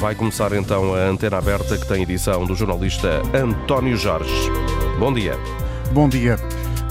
Vai começar então a antena aberta que tem edição do jornalista António Jorge. Bom dia. Bom dia.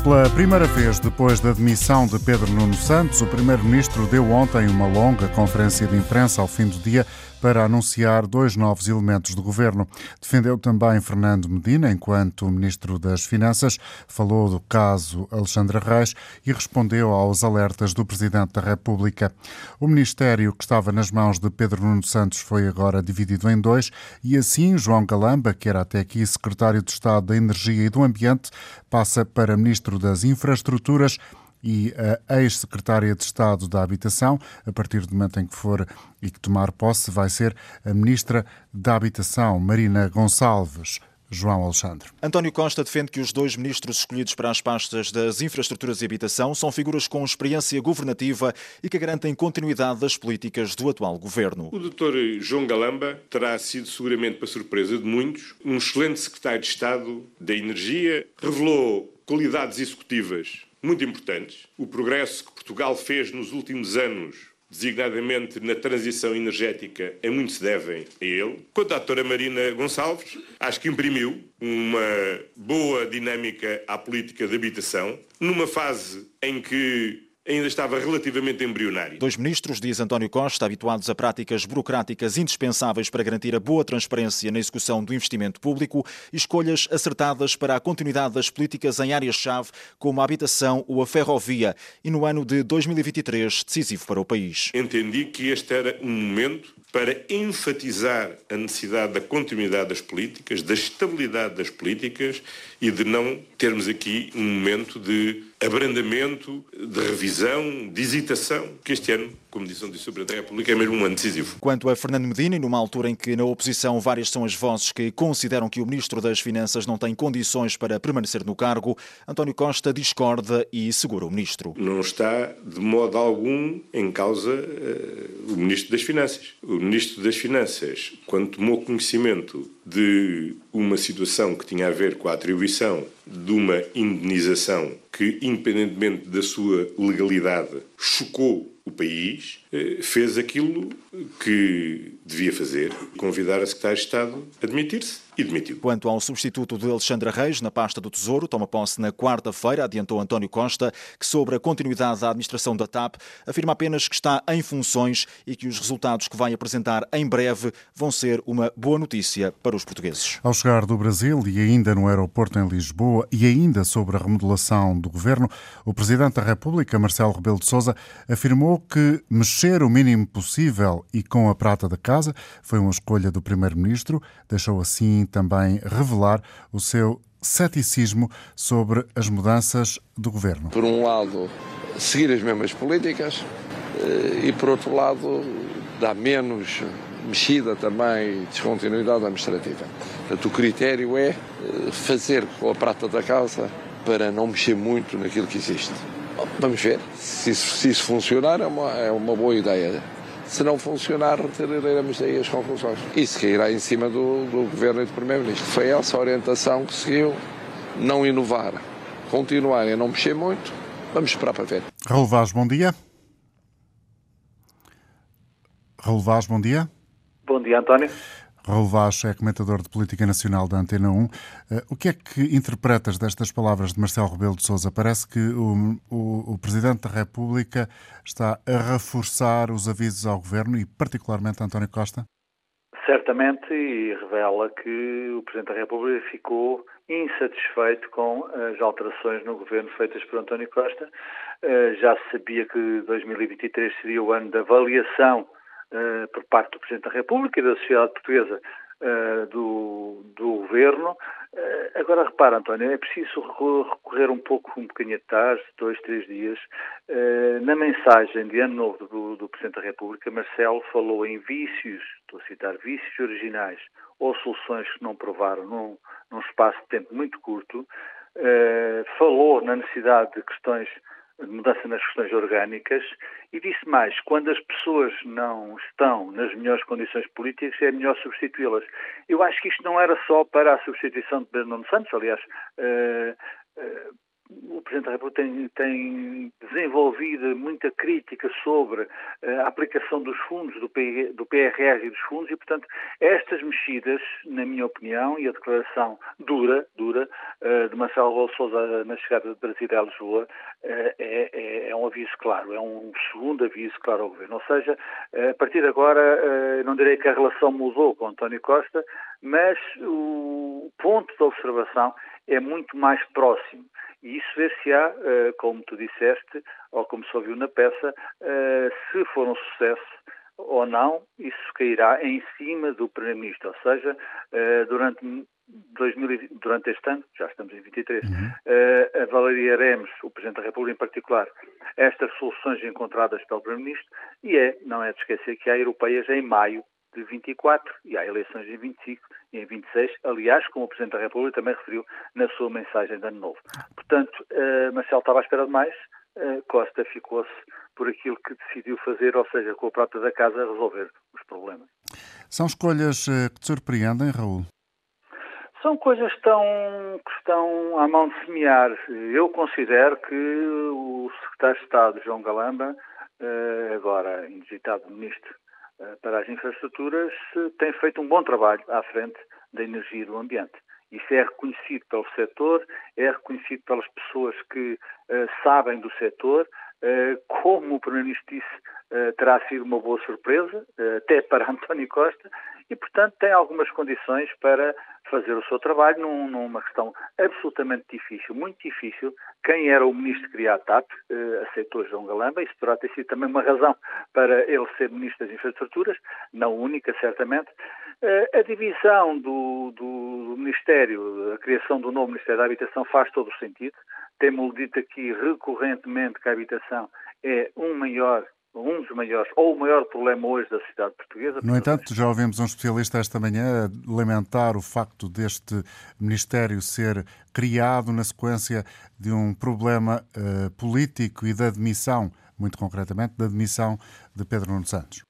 Pela primeira vez depois da demissão de Pedro Nuno Santos, o Primeiro-Ministro deu ontem uma longa conferência de imprensa ao fim do dia para anunciar dois novos elementos do governo. Defendeu também Fernando Medina, enquanto Ministro das Finanças, falou do caso Alexandre Reis e respondeu aos alertas do Presidente da República. O ministério que estava nas mãos de Pedro Nuno Santos foi agora dividido em dois e assim João Galamba, que era até aqui Secretário de Estado da Energia e do Ambiente, passa para Ministro das Infraestruturas e a ex-secretária de Estado da Habitação, a partir do momento em que for e que tomar posse, vai ser a ministra da Habitação, Marina Gonçalves. João Alexandre. António Costa defende que os dois ministros escolhidos para as pastas das infraestruturas e habitação são figuras com experiência governativa e que garantem continuidade das políticas do atual governo. O doutor João Galamba terá sido, seguramente para surpresa de muitos, um excelente secretário de Estado da Energia, revelou qualidades executivas muito importantes. O progresso que Portugal fez nos últimos anos, designadamente na transição energética, é muito se devem a ele. Quanto à doutora Marina Gonçalves, acho que imprimiu uma boa dinâmica à política de habitação, numa fase em que ainda estava relativamente embrionário. Dois ministros, diz António Costa, habituados a práticas burocráticas indispensáveis para garantir a boa transparência na execução do investimento público escolhas acertadas para a continuidade das políticas em áreas-chave como a habitação ou a ferrovia e no ano de 2023 decisivo para o país. Entendi que este era um momento para enfatizar a necessidade da continuidade das políticas, da estabilidade das políticas e de não termos aqui um momento de abrandamento, de revisão, de hesitação, que este ano, como disse o Presidente da República, é mesmo um ano decisivo. Quanto a Fernando Medina, e numa altura em que na oposição várias são as vozes que consideram que o Ministro das Finanças não tem condições para permanecer no cargo, António Costa discorda e segura o Ministro. Não está de modo algum em causa uh, o Ministro das Finanças. O Ministro das Finanças, quando tomou conhecimento de uma situação que tinha a ver com a atribuição de uma indenização que, independentemente da sua legalidade, chocou o país, eh, fez aquilo que devia fazer, convidar a Secretária de Estado a admitir-se e demitiu. Quanto ao substituto de Alexandre Reis na pasta do Tesouro, toma posse na quarta-feira, adiantou António Costa, que sobre a continuidade da administração da TAP, afirma apenas que está em funções e que os resultados que vai apresentar em breve vão ser uma boa notícia para os portugueses. Ao chegar do Brasil e ainda no aeroporto em Lisboa e ainda sobre a remodelação do governo, o Presidente da República, Marcelo Rebelo de Sousa, afirmou que mexer o mínimo possível e com a prata da casa foi uma escolha do Primeiro-Ministro, deixou assim também revelar o seu ceticismo sobre as mudanças do governo. Por um lado, seguir as mesmas políticas eh, e, por outro lado, dar menos mexida também, descontinuidade administrativa. Portanto, o critério é eh, fazer com a prata da casa para não mexer muito naquilo que existe. Vamos ver. Se isso, se isso funcionar, é uma, é uma boa ideia. Se não funcionar, retiraremos daí as conclusões. Isso cairá em cima do, do Governo e do Primeiro-Ministro. Foi essa a orientação que seguiu, não inovar, continuar a não mexer muito. Vamos esperar para ver. Raul Vaz, bom dia. Raul Vaz, bom dia. Bom dia, António. Vaz é comentador de Política Nacional da Antena 1. Eh, o que é que interpretas destas palavras de Marcelo Rebelo de Sousa? Parece que o, o, o, Presidente da República está a reforçar os avisos ao Governo e particularmente a António Costa? Certamente, e revela que o Presidente da República ficou insatisfeito com as alterações no Governo feitas por António Costa. Eh, já se sabia que 2023 seria o ano da avaliação uh, por parte do Presidente da República e da sociedade portuguesa uh, do, do Governo. Uh, agora, repara, António, é preciso recorrer um pouco, um bocadinho atrás, dois, três dias. na mensagem de ano novo do, do Presidente da República, Marcelo falou em vícios, estou a citar, vícios originais ou soluções que não provaram num, num espaço de tempo muito curto. falou na necessidade de questões mudança nas questões orgânicas e disse mais, quando as pessoas não estão nas melhores condições políticas, é melhor substituí-las. Eu acho que isto não era só para a substituição de Bernardo Santos, aliás, uh, uh, o Presidente da República tem, tem, desenvolvido muita crítica sobre eh, a aplicação dos fundos, do, PRR e dos fundos, e, portanto, estas mexidas, na minha opinião, e a declaração dura, dura, eh, de Marcelo Rebelo na chegada de Brasília a Lisboa, é, é, é, um aviso claro, é um segundo aviso claro ao Governo. Ou seja, a partir de agora, não direi que a relação mudou com António Costa, mas o ponto de observação é muito mais próximo. E isso vê-se-á, eh, como tu disseste, ou como se ouviu na peça, eh, se for um sucesso ou não, isso cairá em cima do Primeiro-Ministro. Ou seja, eh, durante 2000, durante este ano, já estamos em 23, uhum. uh, avaliaremos, o Presidente da República em particular, estas soluções encontradas pelo Primeiro-Ministro e é, não é de esquecer que há europeias em maio de 24 e há eleições em 25 e em 26, aliás, como o Presidente da República também referiu na sua mensagem de Ano Novo. Portanto, uh, Marcelo estava à espera de mais, uh, Costa ficou-se por aquilo que decidiu fazer, ou seja, com a própria da casa resolver os problemas. São escolhas uh, que te surpreendem, Raul? São coisas que estão, que estão à mão de semear. Eu considero que o Secretário de Estado, João Galamba, agora indigitado Ministro eh, para as infraestruturas tem feito um bom trabalho à frente da energia e do ambiente. Isso é reconhecido pelo setor, é reconhecido pelas pessoas que uh, sabem do setor. Uh, como o Primeiro-Ministro disse, uh, terá sido uma boa surpresa, até para António Costa, e, portanto, tem algumas condições para fazer o seu trabalho num, numa questão absolutamente difícil, muito difícil. Quem era o ministro que queria a TAP eh, aceitou João Galamba, isso poderá ter sido também uma razão para ele ser ministro das Infraestruturas, não única, certamente. Eh, a divisão do, do, Ministério, a criação do novo Ministério da Habitação faz todo o sentido. Temos dito aqui recorrentemente que a habitação é um maior um dos maiores, ou o maior problema hoje da sociedade portuguesa. No entanto, já ouvimos um especialista esta manhã lamentar o facto deste Ministério ser criado na sequência de um problema uh, político e da demissão, muito concretamente, da demissão de Pedro Nuno Santos.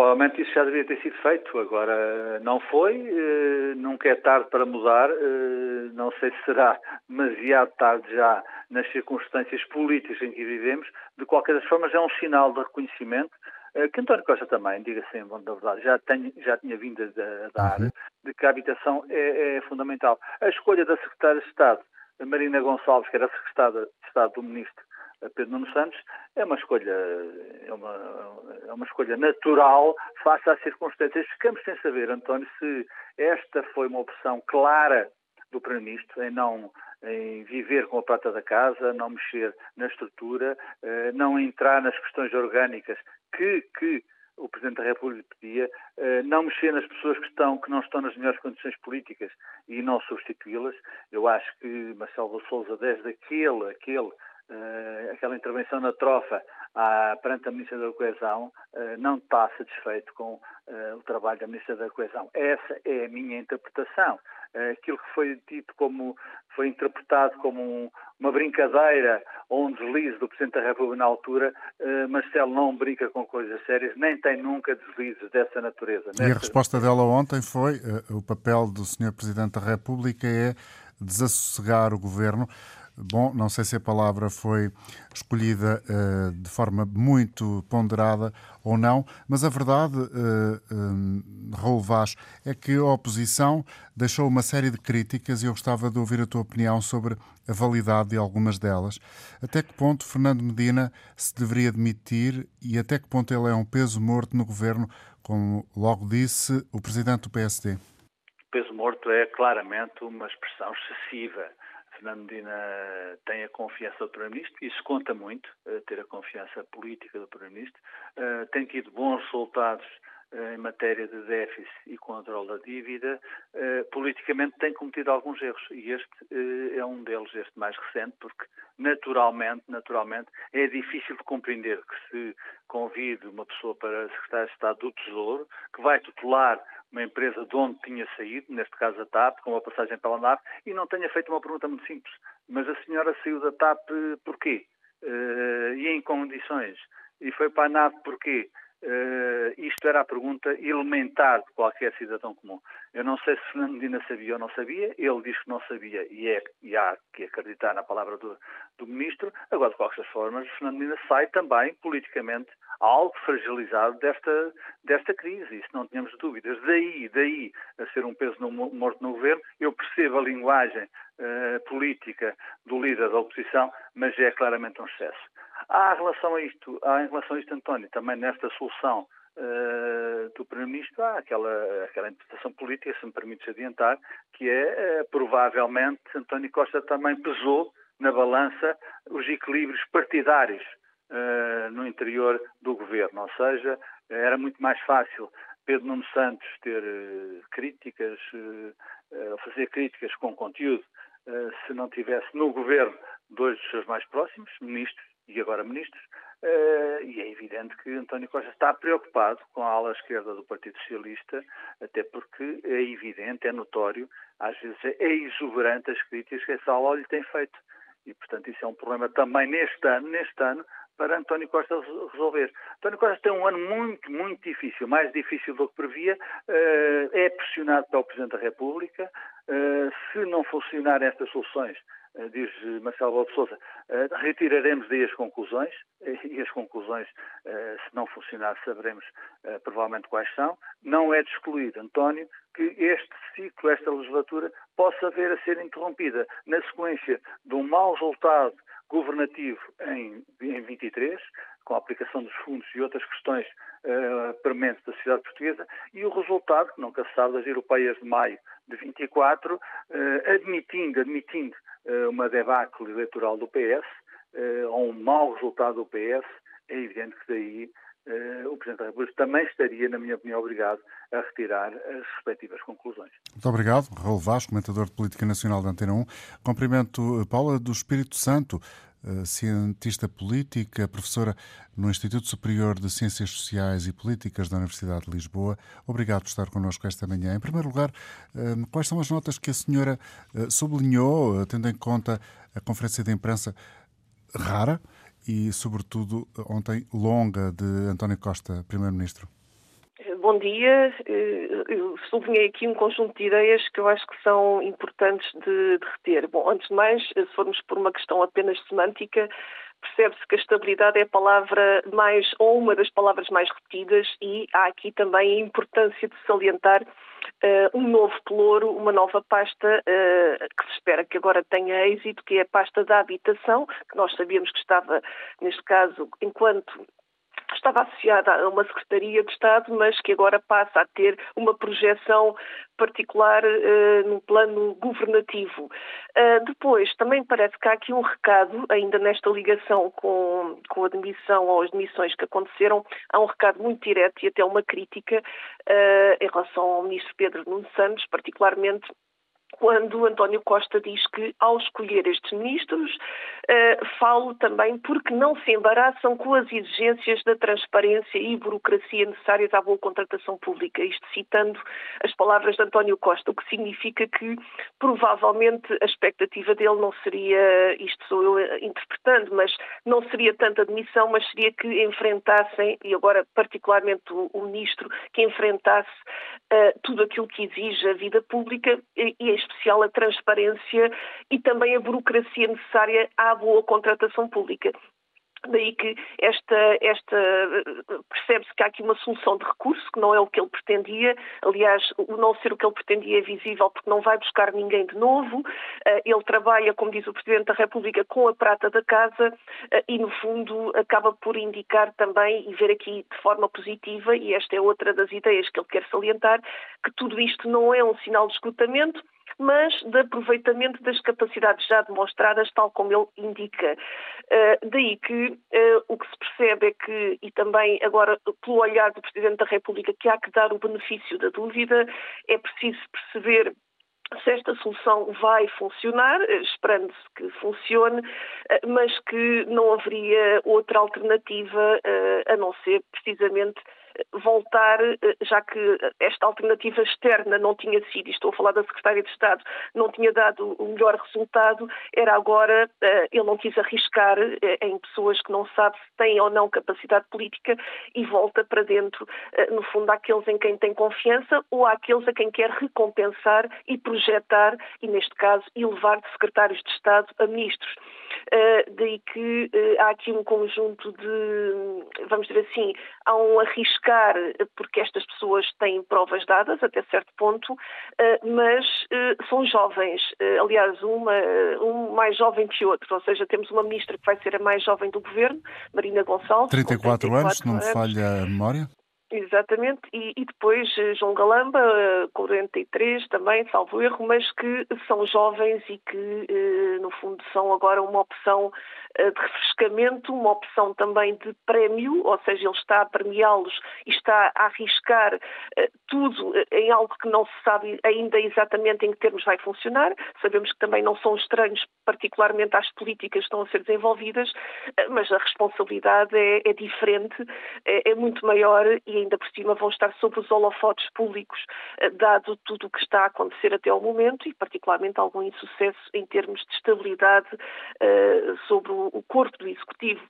Provavelmente isso já devia ter sido feito. Agora, não foi, uh, nunca é tarde para mudar, uh, não sei se será demasiado tarde já nas circunstâncias políticas em que vivemos, de qualquer das formas é um sinal de reconhecimento eh, que António Costa também, diga-se em bom da verdade, já, tem, já tinha vindo a, dar, uhum. de que a habitação é, é, fundamental. A escolha da Secretária de Estado, Marina Gonçalves, que era a Secretária de Estado do Ministro eh, Pedro Nuno Santos, é uma escolha, é uma, é uma escolha natural face às circunstâncias. Ficamos sem saber, António, se esta foi uma opção clara do Primeiro-Ministro em não em viver com a prata da casa, não mexer na estrutura, eh, não entrar nas questões orgânicas que, que o Presidente da República pedia, eh, não mexer nas pessoas que, estão, que não estão nas melhores condições políticas e não substituí-las. Eu acho que Marcelo Souza, desde aquele, aquele aquela intervenção na trofa à, perante a Ministra da Coesão, uh, não está satisfeito com uh, o trabalho da Ministra da Coesão. Essa é a minha interpretação. aquilo que foi dito como, foi interpretado como um, uma brincadeira ou um deslize do Presidente da República na altura, Marcelo não brinca com coisas sérias, nem tem nunca deslizes dessa natureza. E a resposta dela ontem foi, o papel do Sr. Presidente da República é desassossegar o Governo Bom, não sei se a palavra foi escolhida uh, de forma muito ponderada ou não, mas a verdade, uh, uh, Raul Vaz, é que a oposição deixou uma série de críticas e eu gostava de ouvir a tua opinião sobre a validade de algumas delas. Até que ponto Fernando Medina se deveria demitir e até que ponto ele é um peso morto no governo, como logo disse o presidente do PSD? Peso morto é claramente uma expressão excessiva Fernando Medina tem a confiança do Primeiro-Ministro, isso conta muito, eh, ter a confiança política do Primeiro-Ministro. Eh, tem tido bons resultados eh, em matéria de déficit e controle da dívida, politicamente tem cometido alguns erros e este é um deles, este mais recente, porque naturalmente, naturalmente é difícil de compreender que se convide uma pessoa para secretário de Estado do Tesouro, que vai tutelar uma empresa de onde tinha saído, neste caso a TAP, com a passagem pela NAP, e não tenha feito uma pergunta muito simples. Mas a senhora saiu da TAP porquê? Uh, e em condições? E foi para a NAP porquê? Uh, isto era a pergunta elementar de qualquer cidadão comum. Eu não sei se Fernando Medina sabia ou não sabia, ele diz que não sabia e, é, e há que acreditar na palavra do, do ministro. Agora, de qualquer forma, Fernando Medina sai também politicamente algo fragilizado desta, desta crise, isso não tínhamos dúvidas. Daí, daí a ser um peso no, morto no governo, eu percebo a linguagem uh, política do líder da oposição, mas é claramente um excesso. Há em relação a isto, há em relação a isto, António, também nesta solução uh, do Primeiro-Ministro, há aquela, aquela interpretação política, se me permites adiantar, que é, uh, provavelmente, António Costa também pesou na balança os equilíbrios partidários uh, no interior do governo, ou seja, era muito mais fácil Pedro Nuno Santos ter críticas, fazer críticas com conteúdo, se não tivesse no governo dois dos seus mais próximos, ministros, e agora ministros, uh, e é evidente que António Costa está preocupado com a ala esquerda do Partido Socialista, até porque é evidente, é notório, às vezes é exuberante as críticas que essa ala lhe tem feito. E, portanto, isso é um problema também neste ano, neste ano, para António Costa resolver. António Costa tem um ano muito, muito difícil, mais difícil do que previa, uh, é pressionado pelo Presidente da República, uh, se não funcionar estas soluções, eh, diz Marcelo Bob Souza, eh, retiraremos daí as conclusões, e as conclusões, eh, se não funcionar, saberemos provavelmente quais são. Não é de excluir, António, que este ciclo, esta legislatura, possa vir a ser interrompida na sequência de um mau resultado governativo em, em 23, com a aplicação dos fundos e outras questões uh, prementes da sociedade portuguesa, e o resultado, que nunca se sabe, das europeias de maio de 24, uh, admitindo, admitindo uma debacle eleitoral do PS, uh, ou um mau resultado do PS, é evidente que daí o Presidente da República também estaria, na minha opinião, obrigado a retirar as respectivas conclusões. Muito obrigado. Raul Vaz, comentador de Política Nacional da Antena 1. Cumprimento Paula do Espírito Santo. Eh, cientista política, professora no Instituto Superior de Ciências Sociais e Políticas da Universidade de Lisboa. Obrigado por estar connosco esta manhã. Em primeiro lugar, eh, quais são as notas que a senhora eh, sublinhou, tendo em conta a conferência de imprensa rara e, sobretudo, ontem longa de António Costa, Primeiro-Ministro? Bom dia. Eh, eu sublinhei aqui um conjunto de ideias que eu acho que são importantes de, de reter. Bom, antes de mais, se formos por uma questão apenas semântica, percebe-se que a estabilidade é a palavra mais, ou uma das palavras mais repetidas, e há aqui também a importância de salientar uh, um novo pelouro, uma nova pasta uh, que se espera que agora tenha êxito, que é a pasta da habitação, que nós sabíamos que estava, neste caso, enquanto estava associada a uma Secretaria de Estado, mas que agora passa a ter uma projeção particular uh, no plano governativo. Uh, depois, também parece que há aqui um recado, ainda nesta ligação com, com a demissão ou as demissões que aconteceram, há um recado muito direto e até uma crítica uh, em relação ao Ministro Pedro Nuno Santos, particularmente quando António Costa diz que, ao escolher estes ministros, uh, falo também porque não se embaraçam com as exigências da transparência e burocracia necessárias à boa contratação pública. Isto citando as palavras de António Costa, o que significa que, provavelmente, a expectativa dele não seria, isto sou eu interpretando, mas não seria tanta admissão, mas seria que enfrentassem, e agora particularmente o, o ministro, que enfrentasse uh, tudo aquilo que exige a vida pública e, e especial a transparência e também a burocracia necessária à boa contratação pública. Daí que esta, esta percebe-se que há aqui uma solução de recurso, que não é o que ele pretendia. Aliás, o não ser o que ele pretendia é visível porque não vai buscar ninguém de novo. Eh, ele trabalha, como diz o Presidente da República, com a prata da casa eh, e, no fundo, acaba por indicar também e ver aqui de forma positiva, e esta é outra das ideias que ele quer salientar, que tudo isto não é um sinal de esgotamento, mas de aproveitamento das capacidades já demonstradas, tal como ele indica. Uh, daí que uh, o que se percebe é que, e também agora pelo olhar do Presidente da República, que há que dar o benefício da dúvida, é preciso perceber se esta solução vai funcionar, eh, esperando-se que funcione, mas que não haveria outra alternativa a não ser precisamente voltar, já que esta alternativa externa não tinha sido, estou a falar da Secretária de Estado, não tinha dado o melhor resultado, era agora, ele não quis arriscar em pessoas que não sabe se têm ou não capacidade política e volta para dentro, no fundo, àqueles em quem tem confiança ou àqueles a quem quer recompensar e projetar, e neste caso, elevar de secretários de Estado a ministros. Uh, daí que uh, há aqui um conjunto de, vamos dizer assim, há um arriscar, porque estas pessoas têm provas dadas até certo ponto, uh, mas são jovens. aliás, uma, um mais jovem que outro, ou seja, temos uma ministra que vai ser a mais jovem do governo, Marina Gonçalves. 34, 34 anos, se não me falha a memória. Exatamente, e, e, depois eh, João Galamba, 43 eh, também, salvo erro, mas que são jovens e que, eh, no fundo, são agora uma opção de refrescamento, uma opção também de prémio, ou seja, ele está a premiá-los e está a arriscar tudo em algo que não se sabe ainda exatamente em que termos vai funcionar. Sabemos que também não são estranhos, particularmente às políticas que estão a ser desenvolvidas, mas a responsabilidade é, é diferente, é, é muito maior e ainda por cima vão estar sob os holofotes públicos, eh, dado tudo o que está a acontecer até ao momento e particularmente algum insucesso em termos de estabilidade uh, sobre o corpo do Executivo.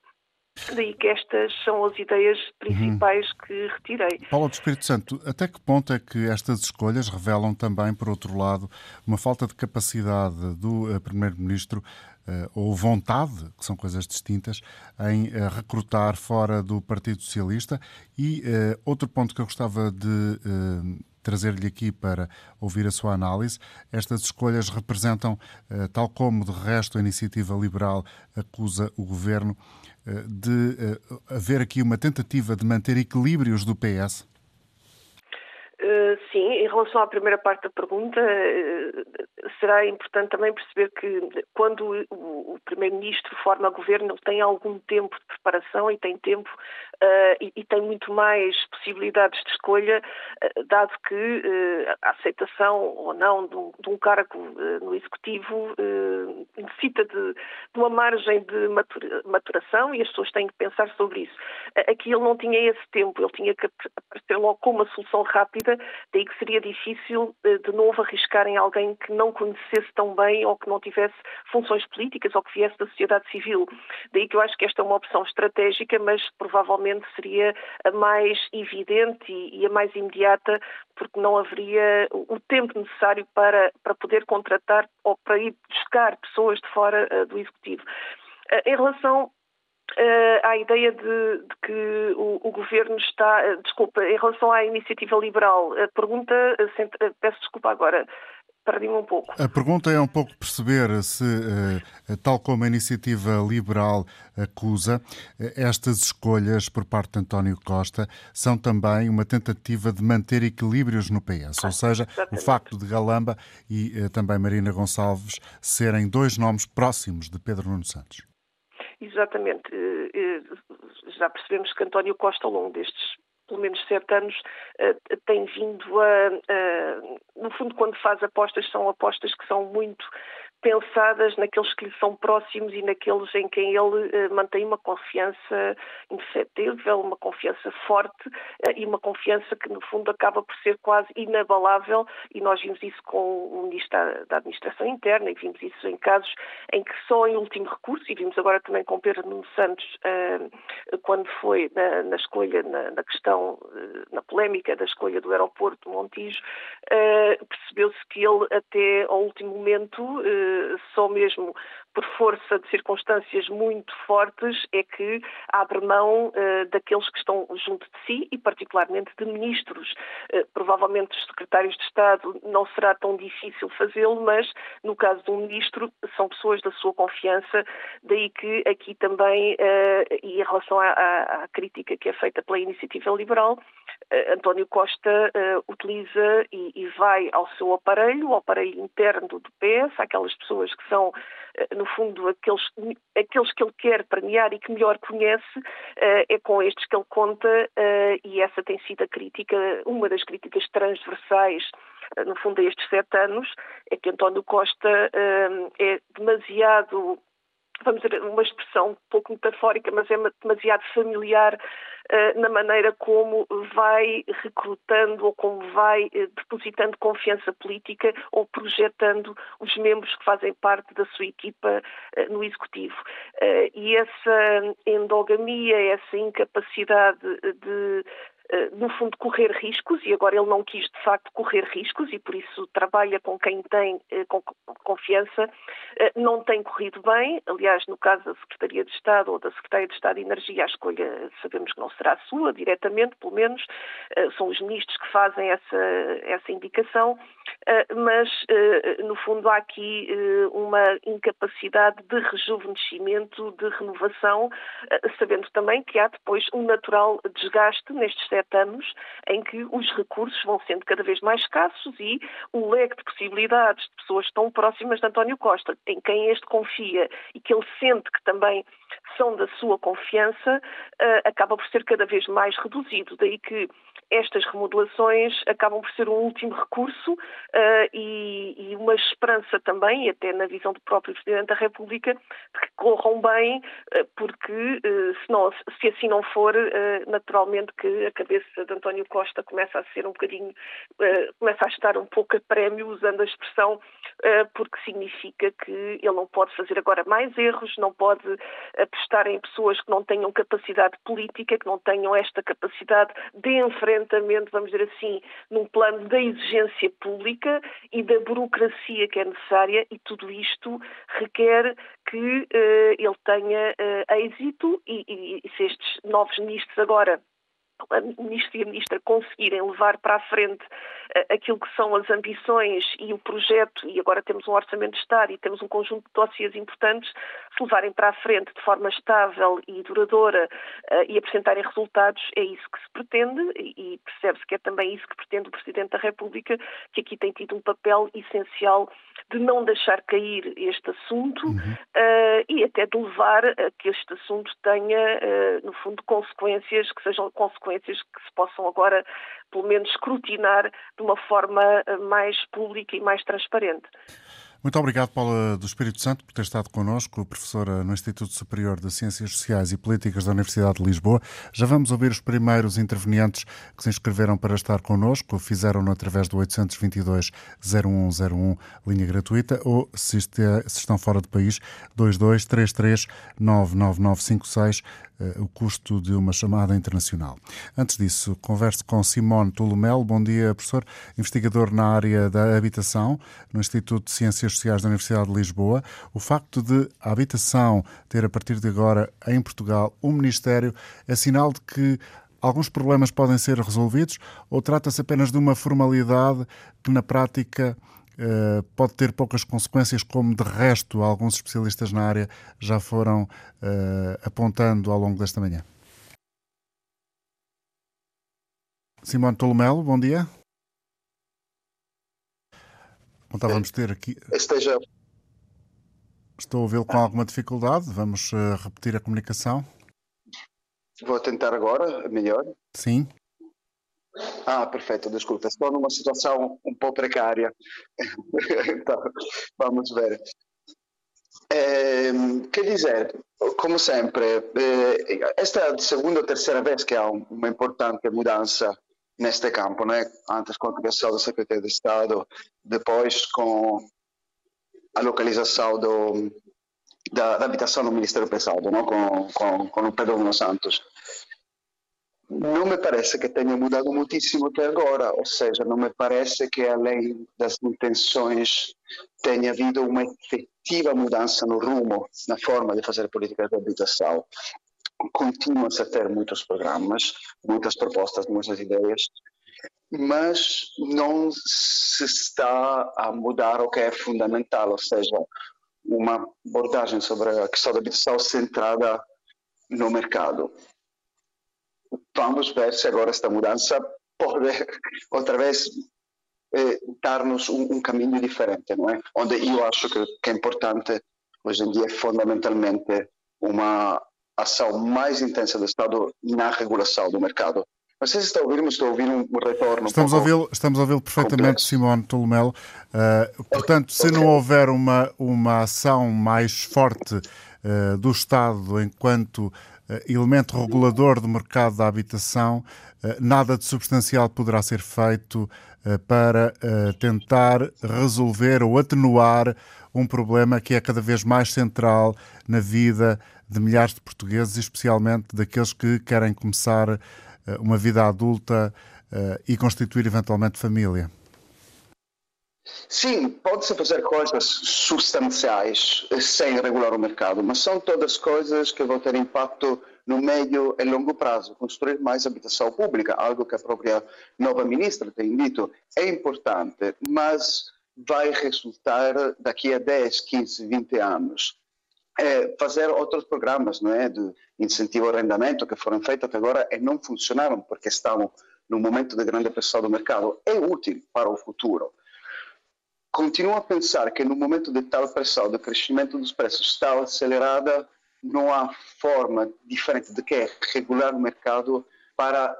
Daí que estas são as ideias principais uhum. que retirei. Paulo do Espírito Santo, até que ponto é que estas escolhas revelam também, por outro lado, uma falta de capacidade do uh, Primeiro-Ministro uh, ou vontade, que são coisas distintas, em uh, recrutar fora do Partido Socialista? E outro ponto que eu gostava de trazer-lhe aqui para ouvir a sua análise. Estas escolhas representam, tal como de resto a iniciativa liberal acusa o governo, eh, de eh, haver aqui uma tentativa de manter equilíbrios do PS? Uh, sim, em relação à primeira parte da pergunta, uh, será importante também perceber que quando o, Primeiro-Ministro forma governo, ele tem algum tempo de preparação e tem tempo uh, e, tem muito mais possibilidades de escolha, dado que a aceitação ou não de um, cargo no Executivo necessita de, uma margem de maturação e as pessoas têm que pensar sobre isso. Aqui ele não tinha esse tempo, ele tinha que aparecer logo com uma solução rápida daí que seria difícil, eh, de novo, arriscar em alguém que não conhecesse tão bem ou que não tivesse funções políticas ou que viesse da sociedade civil. Daí que eu acho que esta é uma opção estratégica, mas provavelmente seria a mais evidente e a mais imediata, porque não haveria o tempo necessário para, para poder contratar ou para ir buscar pessoas de fora uh, do Executivo. Uh, em relação uh, à ideia de, de que o, o, governo está. Uh, desculpa, em relação à iniciativa liberal, a pergunta. Uh, peço desculpa agora. Perdi-me um pouco. A pergunta é um pouco perceber se, tal como a iniciativa liberal acusa, estas escolhas por parte de António Costa são também uma tentativa de manter equilíbrios no PS. Ou seja, o facto de Galamba e também Marina Gonçalves serem dois nomes próximos de Pedro Nuno Santos. Exatamente. Eh, eh, já percebemos que António Costa, ao longo destes pelo menos sete anos, eh, tem vindo a, a, no fundo, quando faz apostas, são apostas que são muito pensadas naqueles que lhe são próximos e naqueles em quem ele uh, mantém uma confiança indefetível, uma confiança forte uh, e uma confiança que, no fundo, acaba por ser quase inabalável. E nós vimos isso com o Ministro da, Administração Interna e vimos isso em casos em que só em último recurso, e vimos agora também com Pedro Nuno Santos, uh, quando foi na, na escolha, na, na questão, na polémica da escolha do aeroporto de Montijo, percebeu-se que ele, até ao último momento, só mesmo por força de circunstâncias muito fortes é que abre mão uh, daqueles que estão junto de si e particularmente de ministros. Uh, provavelmente os secretários de Estado não será tão difícil fazê-lo, mas no caso de um ministro são pessoas da sua confiança, daí que aqui também, uh, e em relação à, à, à, crítica que é feita pela iniciativa liberal, António Costa utiliza e, e vai ao seu aparelho, ao aparelho interno do PS, aquelas pessoas que são no fundo, aqueles, aqueles que ele quer premiar e que melhor conhece, eh, é com estes que ele conta eh, e essa tem sido a crítica, uma das críticas transversais no fundo, a estes sete anos, é que António Costa é demasiado vamos dizer, uma expressão um pouco metafórica, mas é demasiado familiar uh, na maneira como vai recrutando ou como vai uh, depositando confiança política ou projetando os membros que fazem parte da sua equipa uh, no Executivo. e essa endogamia, essa incapacidade de no fundo, correr riscos, e agora ele não quis, de facto, correr riscos, e por isso trabalha com quem tem eh, com confiança, eh, não tem corrido bem. Aliás, no caso da Secretaria de Estado ou da Secretaria de Estado de Energia, a escolha sabemos que não será sua, diretamente, pelo menos, são os ministros que fazem essa, essa indicação, mas, no fundo, há aqui uma incapacidade de rejuvenescimento, de renovação, sabendo também que há depois um natural desgaste nestes sete anos em que os recursos vão sendo cada vez mais escassos e o leque de possibilidades de pessoas tão próximas de António Costa, em quem este confia e que ele sente que também são da sua confiança, uh, acaba por ser cada vez mais reduzido. Daí que estas remodelações acabam por ser um último recurso uh, e, e, uma esperança também, até na visão do próprio Presidente da República, de que corram bem, uh, porque uh, se, não, se, assim não for, naturalmente que a cabeça de António Costa começa a ser um bocadinho, começa a estar um pouco a prémio, usando a expressão, porque significa que ele não pode fazer agora mais erros, não pode apostar em pessoas que não tenham capacidade política, que não tenham esta capacidade de enfrentar vamos dizer assim, num plano da exigência pública e da burocracia que é necessária, e tudo isto requer que uh, ele tenha êxito e, e, e se estes novos ministros agora o Ministro e a Ministra conseguirem levar para a frente uh, aquilo que são as ambições e o projeto, e agora temos um Orçamento de Estado e temos um conjunto de dossiês importantes, se levarem para a frente de forma estável e duradoura uh, e apresentarem resultados, é isso que se pretende e, percebe-se que é também isso que pretende o Presidente da República, que aqui tem tido um papel essencial de não deixar cair este assunto uhum. uh, e até de levar a que este assunto tenha, no fundo, consequências que sejam consequências que se possam agora, pelo menos, escrutinar de uma forma eh, mais pública e mais transparente. Muito obrigado, Paula do Espírito Santo, por ter estado connosco, professora no Instituto Superior de Ciências Sociais e Políticas da Universidade de Lisboa. Já vamos ouvir os primeiros intervenientes que se inscreveram para estar connosco, fizeram-no através do 822-0101, linha gratuita, ou, se, é, se estão fora do país, 2233 99956 eh, o custo de uma chamada internacional. Antes disso, converso com Simone Tolomel. Bom dia, professor, investigador na área da habitação no Instituto de Ciências Sociais da Universidade de Lisboa. O facto de a habitação ter, a partir de agora, em Portugal, um Ministério, é sinal de que alguns problemas podem ser resolvidos ou trata-se apenas de uma formalidade que, na prática, eh, pode ter poucas consequências, como de resto alguns especialistas na área já foram uh, apontando ao longo desta manhã. Simone Tolomelo, bom dia. Então vamos ter aqui. Esteja. Estou a ouvi-lo com alguma dificuldade. Vamos uh, repetir a comunicação. Vou tentar agora, melhor. Sim. Ah, perfeito, desculpa, estou numa situação um pouco precária. então, vamos ver. É, quer dizer, como sempre, é, esta é a segunda ou terceira vez que há uma importante mudança neste campo, né? antes com a criação da Secretaria de Estado, depois com a localização do, da, da habitação no Ministério Pesado, não? Com, com, com o Pedro Nuno Santos não me parece que tenha mudado muitíssimo até agora, ou seja, não me parece que além das intenções tenha havido uma efetiva mudança no rumo, na forma de fazer políticas de habitação. Continua-se a ter muitos programas, muitas propostas, muitas ideias, mas não se está a mudar o que é fundamental, ou seja, uma abordagem sobre a questão da habitação centrada no mercado vamos ver se agora esta mudança pode outra vez eh, dar-nos um, um, caminho diferente, não é? Onde eu acho que, que é importante hoje em dia é fundamentalmente uma ação mais intensa do Estado na regulação do mercado. Não sei se está a ouvir, mas estou a ouvir um, retorno. Estamos, um a ouvi estamos a ouvi-lo perfeitamente. Simone Tolomelo. Uh, portanto, se não houver uma, uma ação mais forte do Estado enquanto elemento regulador do mercado da habitação, nada de substancial poderá ser feito para tentar resolver ou atenuar um problema que é cada vez mais central na vida de milhares de portugueses, especialmente daqueles que querem começar uma vida adulta e constituir eventualmente família. Sim, pode-se fazer coisas substanciais sem regular o mercado, mas são todas coisas que vão ter impacto no médio e longo prazo. Construir mais habitação pública, algo que a própria nova ministra tem dito, é importante, mas vai resultar daqui a 10, 15, 20 anos. É fazer outros programas não é, de incentivo ao arrendamento que foram feitos até agora e não funcionaram porque estavam no momento de grande pressão do mercado. É útil para o futuro continuo a pensar que no momento de tal pressão, do crescimento dos preços tal acelerada, não há forma diferente de que é regular o mercado para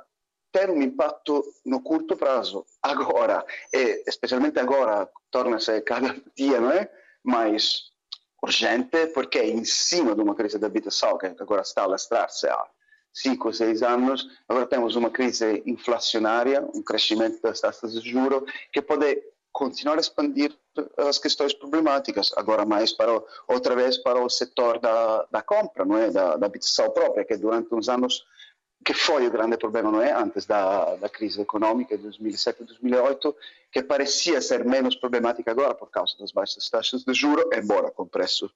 ter um impacto no curto prazo. Agora, e especialmente agora, torna-se cada dia não é? mais urgente, porque é em cima de uma crise de habitação que agora está a alastrar-se há cinco ou seis anos, agora temos uma crise inflacionária, um crescimento das taxas de juros, que pode continuar a expandir as questões problemáticas, agora mais para outra vez para o setor da, da compra, não é, da, da habitação própria, que durante uns anos que foi o grande problema, não é, antes da, crise econômica de 2007 e 2008, que parecia ser menos problemática agora por causa das baixas taxas de juros, embora com preço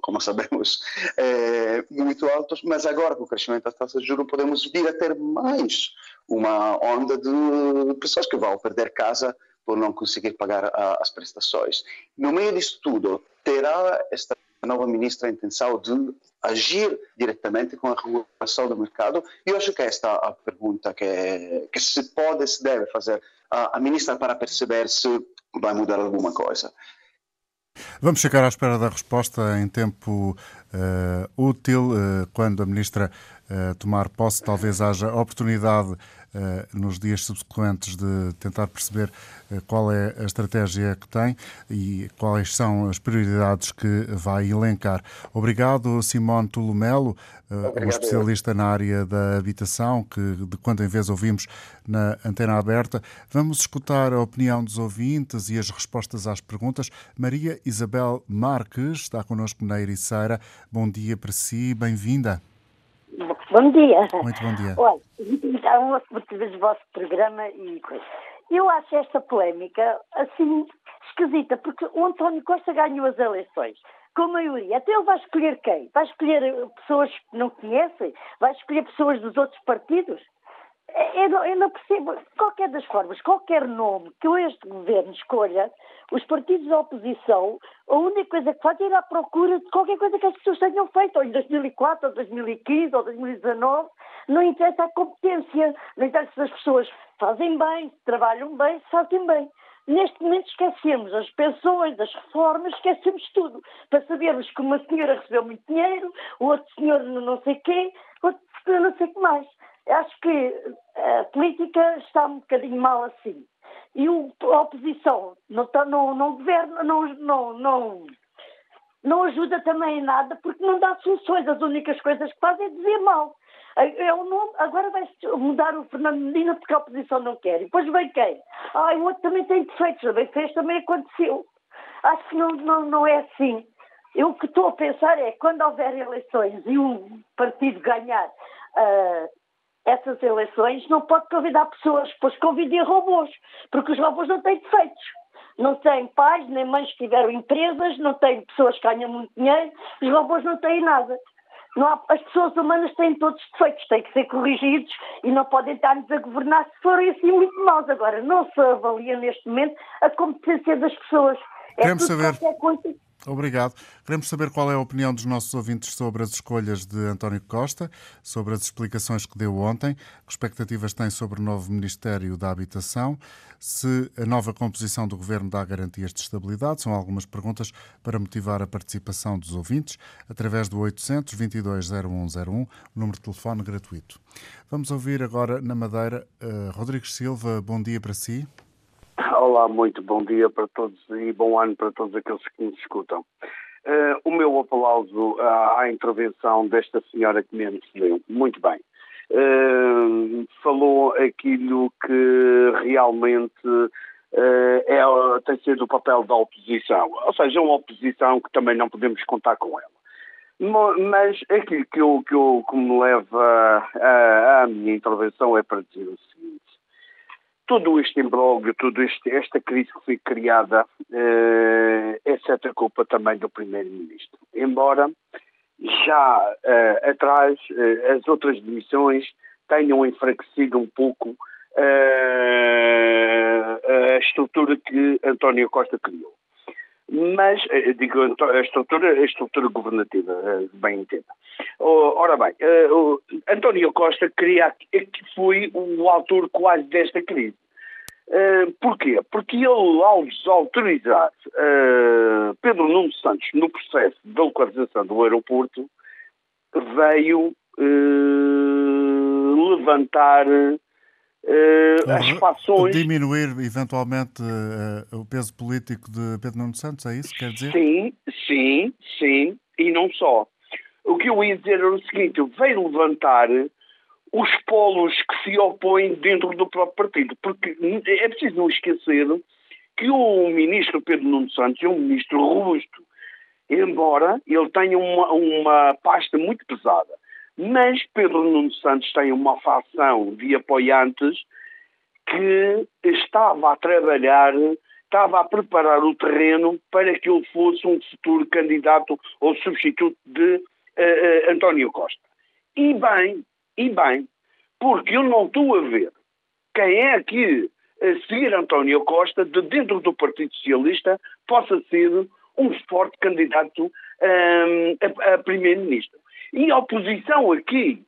como sabemos, é, muito altos, mas agora com o crescimento das taxas de juros podemos vir a ter mais uma onda de pessoas que vão perder casa por não conseguir pagar a, as prestações. No meio disso tudo, terá esta nova ministra a intenção de agir diretamente com a regulação do mercado? E eu acho que esta é a pergunta que, que se pode, se deve fazer a, a ministra para perceber se vai mudar alguma coisa. Vamos ficar à espera da resposta em tempo uh, útil, uh, quando a Ministra uh, tomar posse, talvez haja oportunidade nos dias subsequentes de tentar perceber eh, qual é a estratégia que tem e quais são as prioridades que vai elencar. Obrigado, Simone Tulumelo, eh, um especialista na área da habitação, que de quando em vez ouvimos na antena aberta. Vamos escutar a opinião dos ouvintes e as respostas às perguntas. Maria Isabel Marques está connosco na Ericeira. Bom dia para si, bem-vinda. Bom dia. Muito bom dia. Olha, então, a cobertura do vosso programa e coisa. Eu acho esta polémica, assim, esquisita, porque o António Costa ganhou as eleições com a maioria. Até ele vai escolher quem? Vai escolher pessoas que não conhecem? Vai escolher pessoas dos outros partidos? Eu não, eu não, percebo, qualquer das formas, qualquer nome que este governo escolha, os partidos da oposição, a única coisa que fazem é ir à procura de qualquer coisa que as pessoas tenham feito, ou em 2004, ou 2015, ou 2019, não interessa a competência, não interessa se as pessoas fazem bem, se trabalham bem, se fazem bem. Neste momento esquecemos as pensões, as reformas, esquecemos tudo. Para sabermos que uma senhora recebeu muito dinheiro, o outro senhor não sei quê, outro senhor não sei o que mais. Acho que a política está um bocadinho mal assim. E a oposição não, tá, não, não governa, não, não, não, não ajuda também em nada porque não dá soluções. As únicas coisas que faz é dizer mal. É o nome, agora vai mudar o Fernando Medina porque a oposição não quer. E depois vem quem? Ah, o outro também tem defeitos, também fez, também aconteceu. Acho que não, não, não é assim. Eu o que estou a pensar é quando houver eleições e um partido ganhar uh, essas eleições, não pode convidar pessoas, pois convidem robôs, porque os robôs não têm defeitos. Não têm pais, nem mães que tiveram empresas, não têm pessoas que ganham muito dinheiro, os robôs não têm nada. Não há, as pessoas humanas têm todos defeitos, têm que ser corrigidos e não podem estar-nos a governar se forem assim muito maus. Agora, não se avalia neste momento a competência das pessoas. É Queremos saber. Obrigado. Queremos saber qual é a opinião dos nossos ouvintes sobre as escolhas de António Costa, sobre as explicações que deu ontem, que expectativas tem sobre o novo Ministério da Habitação, se a nova composição do governo dá garantias de estabilidade. São algumas perguntas para motivar a participação dos ouvintes através do 800 22 0101, número de telefone gratuito. Vamos ouvir agora na Madeira uh, Rodrigues Silva. Bom dia para si. Olá, muito bom dia para todos e bom ano para todos aqueles que nos escutam. uh, o meu aplauso à, à, intervenção desta senhora que me antecedeu. Muito bem. Uh, falou aquilo que realmente uh, é, tem sido o papel da oposição. Ou seja, uma oposição que também não podemos contar com ela. Mas aquilo que, eu, que, eu, que me leva à minha intervenção é para dizer o seguinte todo este imbróglio, toda esta crise que foi criada uh, é certa culpa também do Primeiro-Ministro. Embora já uh, atrás uh, as outras demissões tenham enfraquecido um pouco a estrutura que António Costa criou. Mas, digo, a estrutura, a estrutura governativa, bem entenda. Ora bem, António Costa queria, que foi o autor quase desta crise. Porquê? Porque ele, ao desautorizar Pedro Nuno Santos no processo de localização do aeroporto, veio uh, as fações. Diminuir eventualmente o peso político de Pedro Nuno Santos, é isso? Quer dizer? Sim, sim, sim, e não só. O que eu ia dizer era o seguinte: veio levantar os polos que se opõem dentro do próprio partido. Porque é preciso não esquecer que o ministro Pedro Nuno Santos é um ministro robusto, embora ele tenha uma, uma pasta muito pesada. Mas Pedro Nuno Santos tem uma facção de apoiantes que estava a trabalhar, estava a preparar o terreno para que ele fosse um futuro candidato ou substituto de uh, uh, António Costa. E bem, e bem, porque eu não estou a ver quem é que, a seguir António Costa, de dentro do Partido Socialista, possa ser um forte candidato um, a, a primeiro-ministro. E a oposição aqui,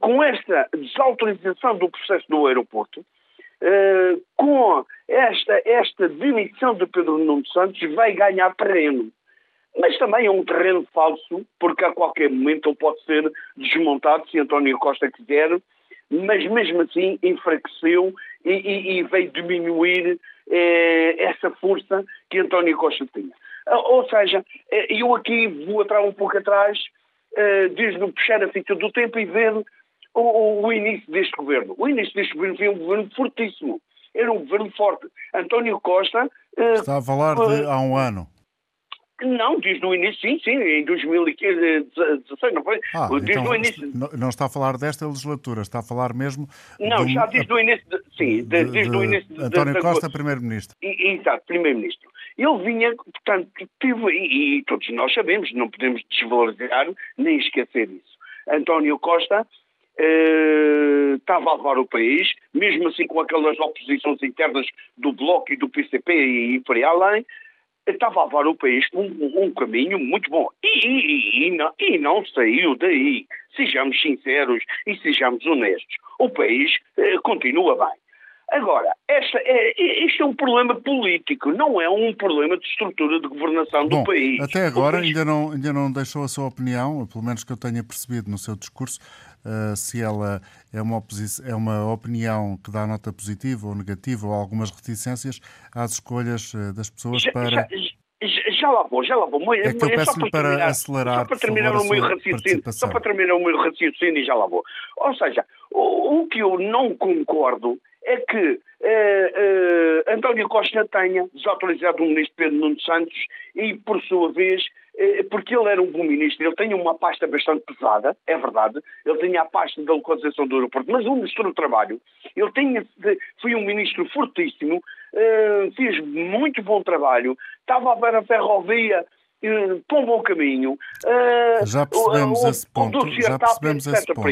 com esta desautorização do processo do aeroporto, uh, com esta, esta demissão de Pedro Nuno Santos, vai ganhar terreno mas também é um terreno falso, porque a qualquer momento ele pode ser desmontado se António Costa quiser, mas mesmo assim enfraqueceu e, e, e veio diminuir eh, essa força que António Costa tinha. Ah, ou seja, eh, eu aqui vou atrás um pouco atrás, eh, desde o puxar a fita do tempo e ver o, o, início deste governo. O início deste governo foi um governo fortíssimo. Era um governo forte. António Costa. Eh, Está a falar de há um ano. Não, desde o início, sim, sim, em 2016, não foi? Ah, desde então, o início. Não está a falar desta legislatura, está a falar mesmo. Não, já desde o início, de, sim, de, de, o início. De, António Costa, Primeiro-Ministro. Exato, Primeiro-Ministro. Ele vinha, portanto, teve, e, e, todos nós sabemos, não podemos desvalorizar nem esquecer isso. António Costa eh, estava a levar o país, mesmo assim com aquelas oposições internas do Bloco e do PCP e, e por aí além, estava a levar o país um, um, caminho muito bom. E, e, e, não, e não saiu daí. Sejamos sinceros e sejamos honestos. O país eh, continua bem. Agora, esta é, isto é um problema político, não é um problema de estrutura de governação Bom, do país. Até agora país... ainda, não, ainda não deixou a sua opinião, pelo menos que eu tenha percebido no seu discurso, uh, se ela é uma, é uma opinião que dá nota positiva ou negativa ou algumas reticências às escolhas uh, das pessoas já, para. Já, já lá vou, já lá vou. É que eu peço-lhe para terminar, acelerar. Só para terminar o meu raciocínio. Só para terminar o meu raciocínio e já lá vou. Ou seja, o, o que eu não concordo é que eh, eh, António Costa tenha desautorizado o ministro Pedro Nuno Santos e, por sua vez, eh, porque ele era um bom ministro, ele tinha uma pasta bastante pesada, é verdade, ele tinha a pasta da localização do aeroporto, mas o ministro do Trabalho, ele tinha, foi um ministro fortíssimo, fez muito bom trabalho, estava a ver a ferrovia para um bom caminho. Já percebemos o, esse ponto. Já percebemos esse ponto.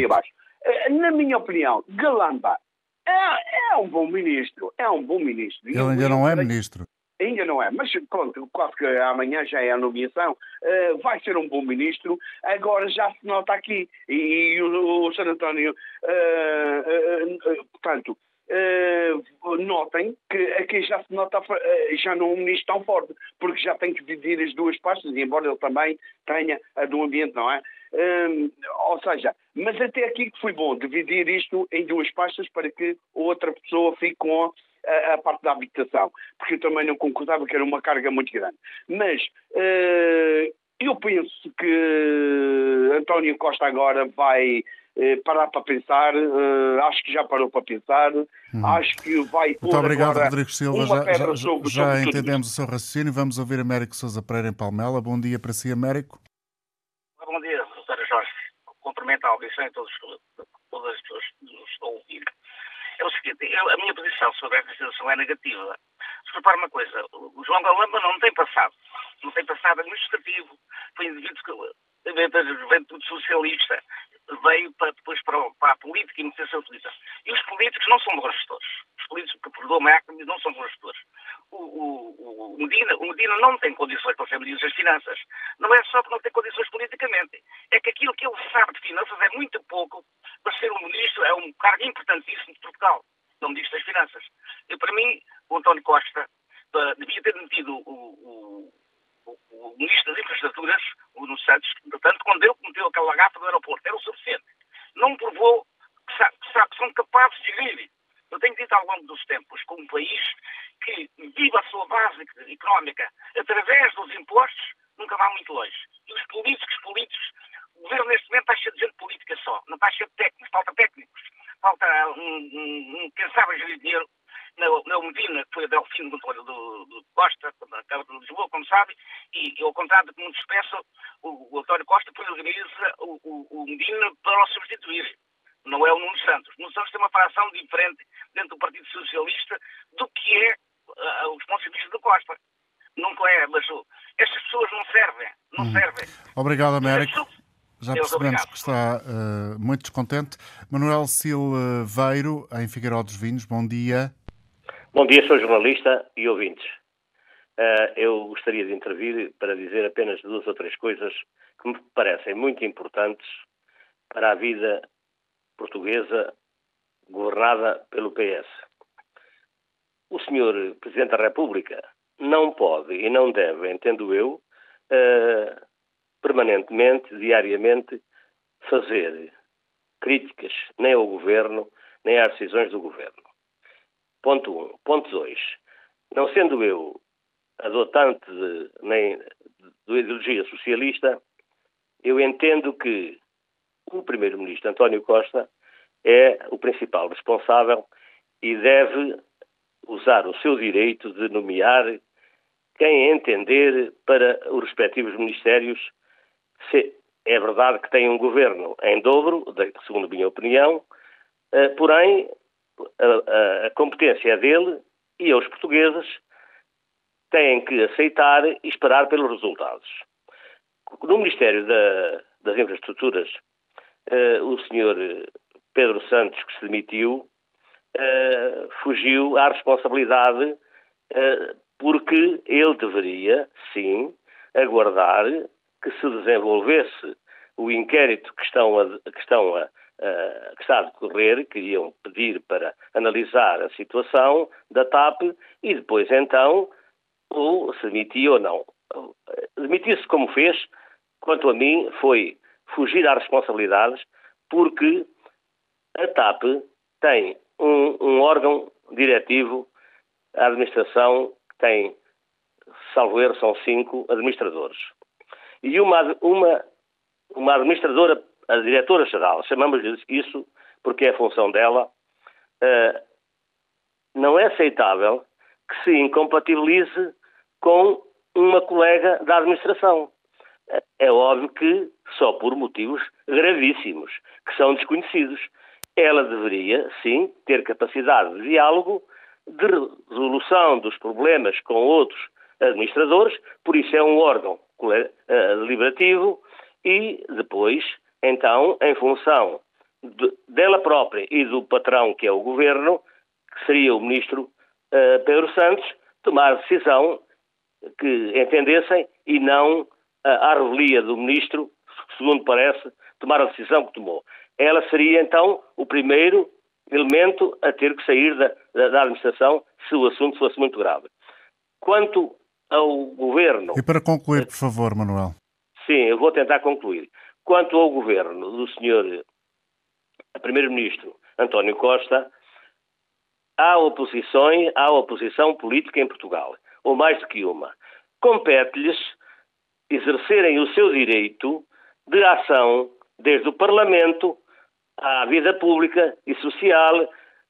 Na minha opinião, Galamba é, é um bom ministro, é um bom ministro. Ele ainda não é ministro. Ainda não é, mas pronto, quase que amanhã já é a nomeação. Uh, vai ser um bom ministro. Agora já se nota aqui, e, e o, o San António, uh, uh, portanto, notem que aqui já se nota, já não é um ministro tão forte, porque já tem que dividir as duas pastas, embora ele também tenha a do ambiente, não é? ou seja, mas até aqui que foi bom dividir isto em duas pastas para que outra pessoa fique com a, a, parte da habitação, porque eu também não concordava que era uma carga muito grande. Mas uh, eu penso que António Costa agora vai eh, parar para pensar, eh, acho que já parou para pensar, hum. acho que vai Muito obrigado, Rodrigo Silva. Já, já, sobre, já sobre entendemos o seu raciocínio. Vamos ouvir Américo Sousa Pereira em Palmela. Bom dia para si, Américo. Bom dia, Sr. Jorge. Cumprimento a audição e todos, todas as pessoas que nos estão a ouvir. É o seguinte, eu, a minha posição sobre esta situação é negativa. Se repara uma coisa, o João Galamba não tem passado. Não tem passado administrativo. Foi indivíduo que da juventude socialista veio para, depois para, para a política e meteu-se a política. E os políticos não são bons gestores. Os políticos, que perdoam a não são bons gestores. O, o, o, Medina, o Medina não tem condições para ser ministro das Finanças. Não é só porque não tem condições politicamente. É que aquilo que ele sabe de finanças é muito pouco para ser um ministro, é um cargo importantíssimo de Portugal. É o ministro das Finanças. E para mim, o António Costa uh, devia ter metido o, o o, o ministro das Infraestruturas, o Nuno Santos, portanto, quando ele cometeu aquela gafa do aeroporto, era o suficiente. Não provou que, sabe, que, são capazes de gerir. Eu tenho dito ao longo dos tempos que um país que vive a sua base económica através dos impostos nunca vai muito longe. E os políticos, políticos, o governo neste momento está cheio de gente política só, não está cheio de técnicos, falta técnicos, falta um, um, um quem sabe gerir dinheiro na, na Medina, que foi a Delfino do, do, do Costa, na Câmara de Lisboa, como sabe, e, e ao contrário do que muitos pensam, o, o António Costa organiza o, o, o Medina para o substituir. Não é o Nuno Santos. Nuno Santos tem uma fração diferente dentro do Partido Socialista do que é uh, os de vista do Costa. Nunca é, mas uh, estas pessoas não servem. Não hum. servem. Obrigado, Américo. Já percebemos que está uh, muito descontente. Manuel Silveiro, em Figueiró dos Vinhos, bom dia. Bom dia, sou jornalista e ouvintes. Uh, eu gostaria de intervir para dizer apenas duas ou três coisas que me parecem muito importantes para a vida portuguesa governada pelo PS. O senhor Presidente da República não pode e não deve, entendo eu, uh, permanentemente, diariamente, fazer críticas nem ao governo, nem às decisões do governo. Ponto 1. Um. Ponto 2. Não sendo eu adotante de, nem da ideologia socialista, eu entendo que o Primeiro-Ministro António Costa é o principal responsável e deve usar o seu direito de nomear quem entender para os respectivos ministérios. Se é verdade que tem um governo em dobro, segundo a minha opinião, eh, porém a, a, competência é dele e os portugueses têm que aceitar e esperar pelos resultados. No Ministério da, das Infraestruturas, uh, o senhor Pedro Santos, que se demitiu, uh, fugiu à responsabilidade uh, porque ele deveria, sim, aguardar que se desenvolvesse o inquérito que estão a, que estão a, uh, que está a decorrer, queriam pedir para analisar a situação da TAP e depois então ou se demitia ou não. Demitir-se como fez, quanto a mim, foi fugir às responsabilidades porque a TAP tem um, um órgão diretivo, a administração tem, salvo erro, são cinco administradores. E uma, uma, uma administradora a diretora-geral, chamamos-lhe isso porque é a função dela, uh, não é aceitável que se incompatibilize com uma colega da administração. É óbvio que só por motivos gravíssimos, que são desconhecidos. Ela deveria, sim, ter capacidade de diálogo, de resolução dos problemas com outros administradores, por isso é um órgão eh, deliberativo e depois então, em função de, dela própria e do patrão, que é o governo, que seria o ministro uh, Pedro Santos, tomar decisão que entendessem e não uh, à revelia do ministro, segundo parece, tomar a decisão que tomou. Ela seria então o primeiro elemento a ter que sair da, da, da administração se o assunto fosse muito grave. Quanto ao governo. E para concluir, por favor, Manuel. Sim, eu vou tentar concluir. Quanto ao governo do senhor primeiro-ministro António Costa, há oposições, há oposição política em Portugal, ou mais do que uma. Compete-lhes exercerem o seu direito de ação desde o Parlamento à vida pública e social,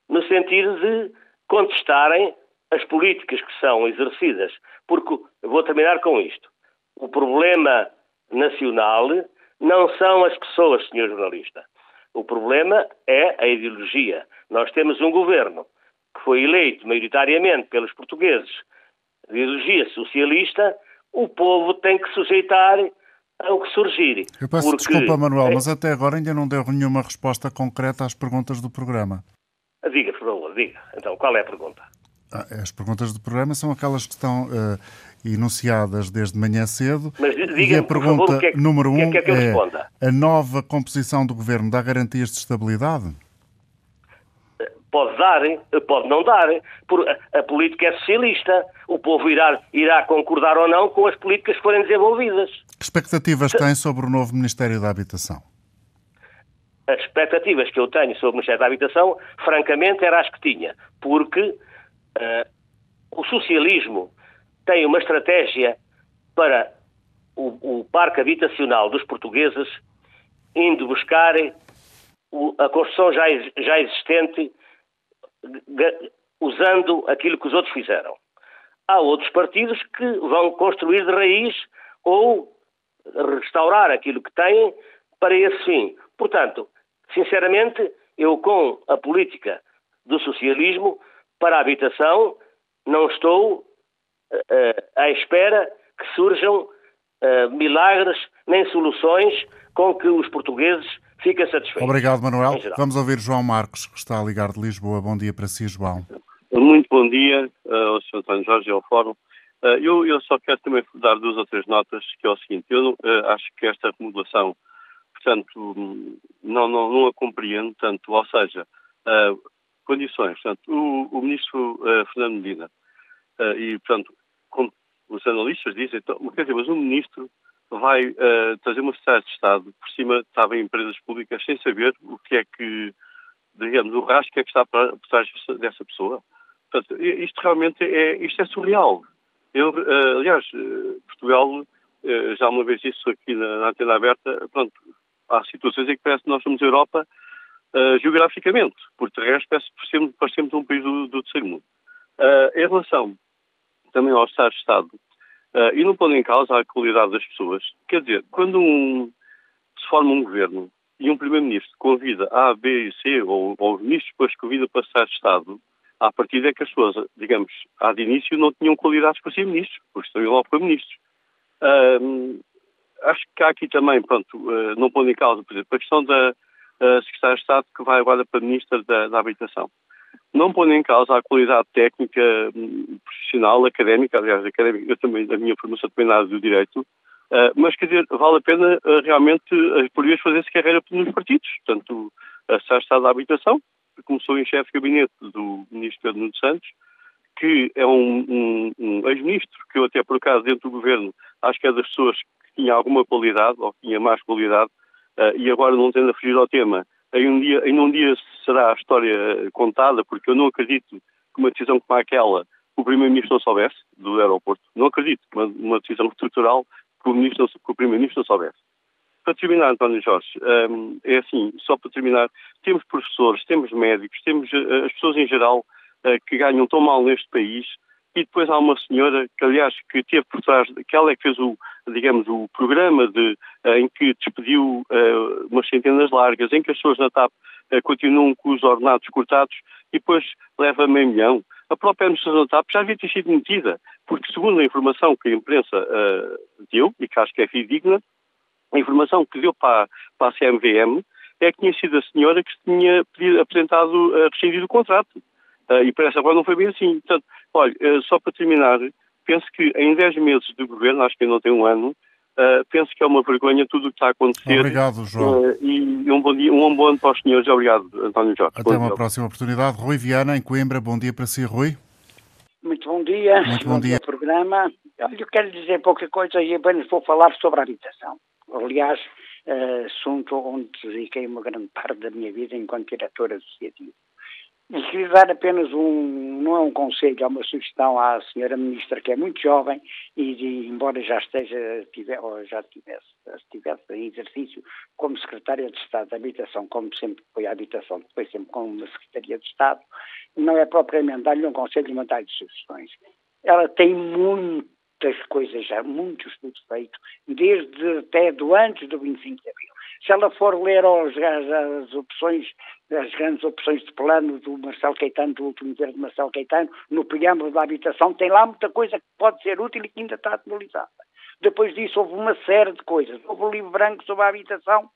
no sentido de contestarem as políticas que são exercidas. Porque, vou terminar com isto, o problema nacional não são as pessoas, senhor jornalista. O problema é a ideologia. Nós temos um governo que foi eleito maioritariamente pelos portugueses de ideologia socialista, o povo tem que sujeitar ao que surgir. Eu peço porque... desculpa, Manuel, é... mas até agora ainda não deu nenhuma resposta concreta às perguntas do programa. Diga, por favor, diga. Então, qual é a pergunta? Ah, as perguntas do programa são aquelas que estão uh, enunciadas desde manhã cedo. Mas e a pergunta favor, que é, número um que é, que é, a nova composição do governo dá garantias de estabilidade? Pode dar, pode não dar. A política é socialista. O povo irá, irá concordar ou não com as políticas que forem desenvolvidas. Que expectativas tem sobre o novo Ministério da Habitação? As expectativas que eu tenho sobre o Ministério da Habitação, francamente, eram as que tinha. Porque uh, o socialismo tem uma estratégia para o, o parque habitacional dos portugueses, indo buscar a construção já, já existente usando aquilo que os outros fizeram. Há outros partidos que vão construir de raiz ou restaurar aquilo que têm para esse fim. Portanto, sinceramente, eu com a política do socialismo para a habitação não estou à espera que surjam uh, milagres nem soluções com que os portugueses fica satisfeito. Obrigado, Manuel. Vamos ouvir João Marcos, que está a ligar de Lisboa. Bom dia para si, João. Muito bom dia ao Sr. António Jorge e ao Fórum. Eu, eu, só quero também dar duas ou três notas, que é o seguinte, eu acho que esta remodelação, portanto, não, não, não a compreendo, tanto, ou seja, condições, portanto, o, o Ministro Fernando Medina, e, portanto, como os analistas dizem, então, quer dizer, mas o Ministro vai uh, trazer uma sociedade de Estado por cima estava em empresas públicas sem saber o que é que, digamos, o rastro que é que está por trás dessa pessoa. Portanto, isto realmente é, isto é surreal. Eu, uh, aliás, uh, Portugal, uh, já uma vez disse aqui na, na antena aberta, pronto, há situações em que parece que nós somos Europa geograficamente, por terrestre parecemos, parecemos um país do, do terceiro mundo. em relação também ao Estado de Estado, Uh, e não põe em causa a qualidade das pessoas. Quer dizer, quando um, se forma um governo e um primeiro-ministro convida A, B e C, ou, ou os ministros depois convida para estar de Estado, a partir é que as pessoas, digamos, há de início não tinham qualidades para ser ministros, porque estão logo para ministros. Uh, acho que há aqui também, pronto, uh, não põe em causa, por exemplo, a questão da uh, Secretária de Estado que vai agora para Ministra da, da Habitação não põe em causa a qualidade técnica, hum, profissional, académica, aliás, académica, também, a minha formação também na área do direito, uh, mas quer dizer, vale a pena uh, realmente as portuguesas fazer-se carreira nos partidos. Portanto, a Estado da Habitação, começou em chefe de gabinete do ministro Pedro Nuno Santos, que é um, um, um ex-ministro, que eu até por acaso dentro do governo acho que é das pessoas que tinha alguma qualidade, ou que tinha mais qualidade, uh, e agora não tendo a fugir ao tema, em um dia, em um dia será a história contada, porque eu não acredito que uma decisão como aquela o Primeiro-Ministro não soubesse, do aeroporto. Não acredito que uma, uma decisão estrutural que o, o Primeiro-Ministro não soubesse. Para terminar, António Jorge, um, é assim, só para terminar, temos professores, temos médicos, temos uh, as pessoas em geral uh, que ganham tão mal neste país e depois há uma senhora que, aliás, que teve por trás, que ela é que fez o, digamos, o programa de, uh, em que despediu uh, umas centenas largas, em que as pessoas na TAP continuam com os ordenados cortados e depois leva meio milhão. A própria administração TAP já havia sido metida, porque segundo a informação que a imprensa deu, e que acho que é fidedigna, a informação que deu para, para a CMVM é que tinha sido a senhora que tinha pedido, apresentado, rescindido o contrato. e parece agora não foi bem assim. Portanto, Olha, eh, só para terminar, penso que em 10 meses de governo, acho que ainda não tem um ano, Uh, penso que é uma vergonha tudo o que está a acontecer. Obrigado, João. Uh, e um bom, dia, um bom ano para os senhores. Obrigado, António Jorge. Até uma dia. próxima oportunidade. Rui Viana, em Coimbra, bom dia para si, Rui. Muito bom dia. Muito bom, bom dia. programa. Eu quero dizer pouca coisa e apenas vou falar sobre a habitação. Aliás, uh, assunto onde dediquei uma grande parte da minha vida enquanto diretor associativo. E queria dar apenas um, não é um conselho, é uma sugestão à senhora ministra, que é muito jovem e, e embora já esteja, tiver, ou já tivesse, estivesse em exercício como secretária de Estado da Habitação, como sempre foi a habitação, depois sempre como uma Secretaria de Estado, não é propriamente dar-lhe um conselho e mandar-lhe sugestões. Ela tem muitas coisas já, muitos estudos feitos, desde até do antes do 25 de Abril. Se ela for ler as, as opções as grandes opções de plano do Marcelo Caetano, do último governo de Marcelo Caetano, no preâmbulo da habitação, tem lá muita coisa que pode ser útil e que ainda está atualizada. Depois disso houve uma série de coisas. Houve o livro branco sobre a habitação,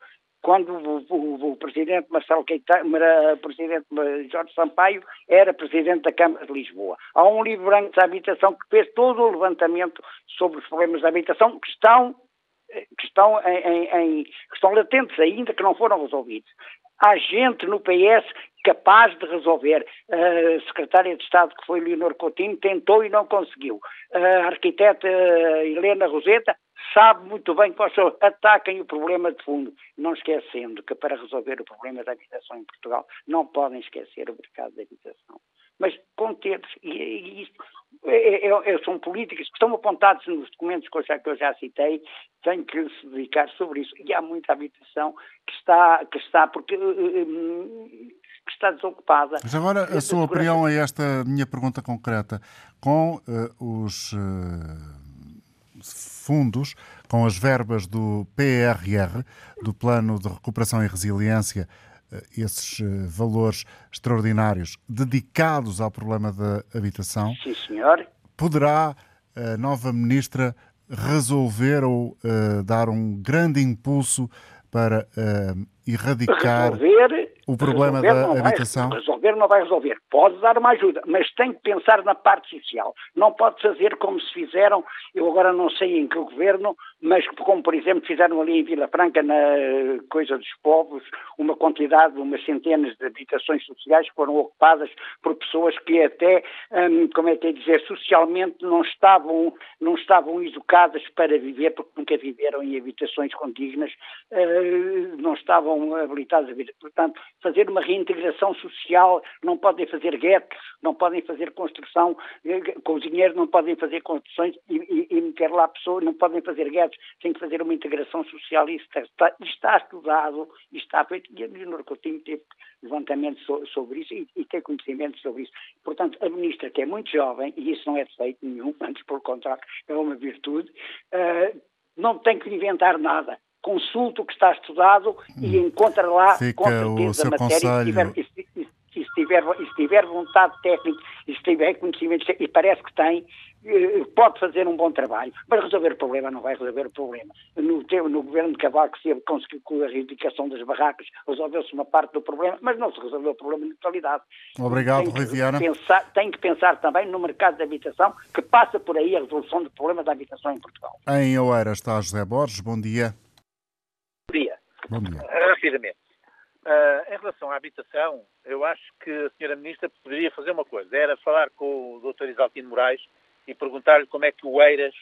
quando o, o, o presidente Marcelo Caetano, o presidente Jorge Sampaio era presidente da Câmara de Lisboa. Há um livro branco de habitação que fez todo o levantamento sobre os problemas da habitação que estão que estão, em, em, que estão latentes ainda, que não foram resolvidos há gente no PS capaz de resolver. A secretária de Estado, que foi Leonor Coutinho, tentou e não conseguiu. A arquiteta Helena Roseta sabe muito bem quais são. Ataquem o problema de fundo, não esquecendo que para resolver o problema da habitação em Portugal não podem esquecer o mercado da habitação mas conter-se. E, e isto é, é, é, são políticas que estão apontados nos documentos que eu, já, que eu já citei, têm que se dedicar sobre isso. E há muita habitação que está, que está porque eh, eh, que está desocupada. Mas agora a sua opinião a esta minha pergunta concreta. Com uh, os uh, fundos, com as verbas do PRR, do Plano de Recuperação e Resiliência, eh, esses eh, valores extraordinários dedicados ao problema da habitação. Sim, senhor. Poderá a nova ministra resolver ou uh, dar um grande impulso para uh, erradicar resolver, o problema da habitação? Vai, resolver não vai resolver. Pode dar uma ajuda, mas tem que pensar na parte social. Não pode fazer como se fizeram, eu agora não sei em que governo, mas como, por exemplo, fizeram ali em Vila Franca, na Coisa dos Povos, uma quantidade, umas centenas de habitações sociais que foram ocupadas por pessoas que até, hum, como é que é dizer, socialmente não estavam, não estavam educadas para viver, porque nunca viveram em habitações condignas, uh, não estavam habilitadas a viver. Portanto, fazer uma reintegração social, não podem fazer guetos, não podem fazer construção, eh, com o dinheiro não podem fazer construções e, e, e meter lá pessoas, não podem fazer guetos tem que fazer uma integração social e está, está, está estudado está feito. E a Leonor Coutinho teve levantamento so, sobre isso e, e tem conhecimento sobre isso. Portanto, a ministra, que é muito jovem, e isso não é defeito nenhum, antes pelo contrário, é uma virtude, uh, não tem que inventar nada consulta o que está estudado e hum. encontra lá Fica com certeza a matéria e se tiver, e se tiver, e se tiver vontade técnica e se tiver conhecimento, e parece que tem, eh, pode fazer um bom trabalho, mas resolver o problema não vai resolver o problema. No, no governo de Cavaco se conseguiu com a erradicação das barracas, resolveu-se uma parte do problema, mas não se resolveu o problema na totalidade. Obrigado, Rui Viana. Pensar, tem que pensar também no mercado de habitação, que passa por aí a resolução do problema da habitação em Portugal. Em Oeira está José Borges, bom dia. Dia. Rapidamente. Uh, em relação à habitação, eu acho que a Sra. Ministra poderia fazer uma coisa, era falar com o Dr. Isaltino Moraes e perguntar-lhe como é que o Eiras